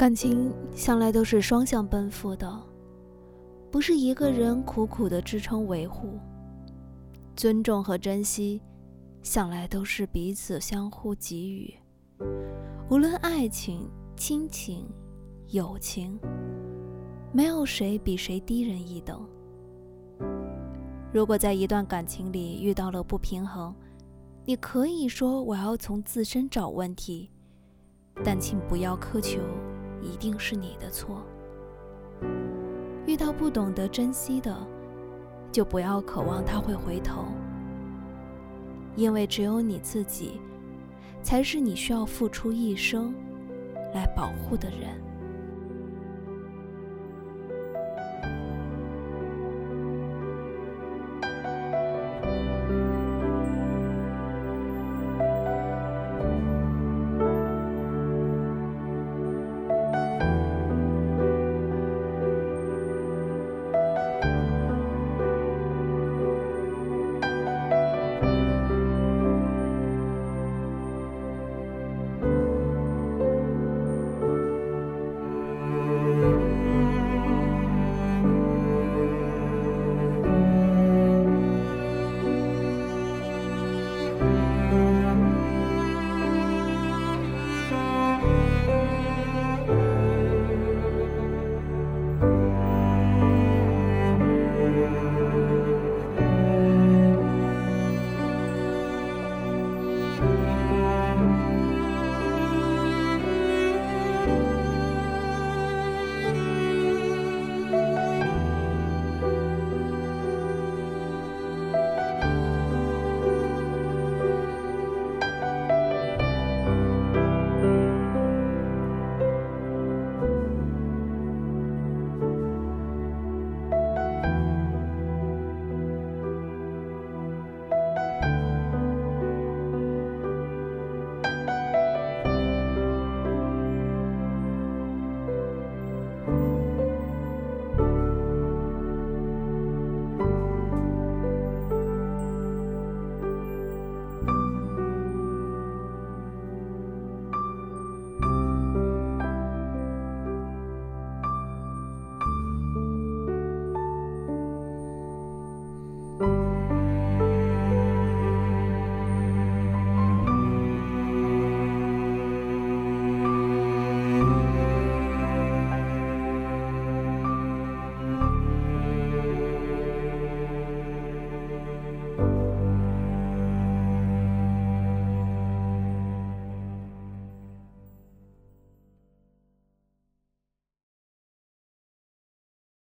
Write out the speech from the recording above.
感情向来都是双向奔赴的，不是一个人苦苦的支撑维护。尊重和珍惜，向来都是彼此相互给予。无论爱情、亲情、友情，没有谁比谁低人一等。如果在一段感情里遇到了不平衡，你可以说我要从自身找问题，但请不要苛求一定是你的错。遇到不懂得珍惜的，就不要渴望他会回头，因为只有你自己，才是你需要付出一生来保护的人。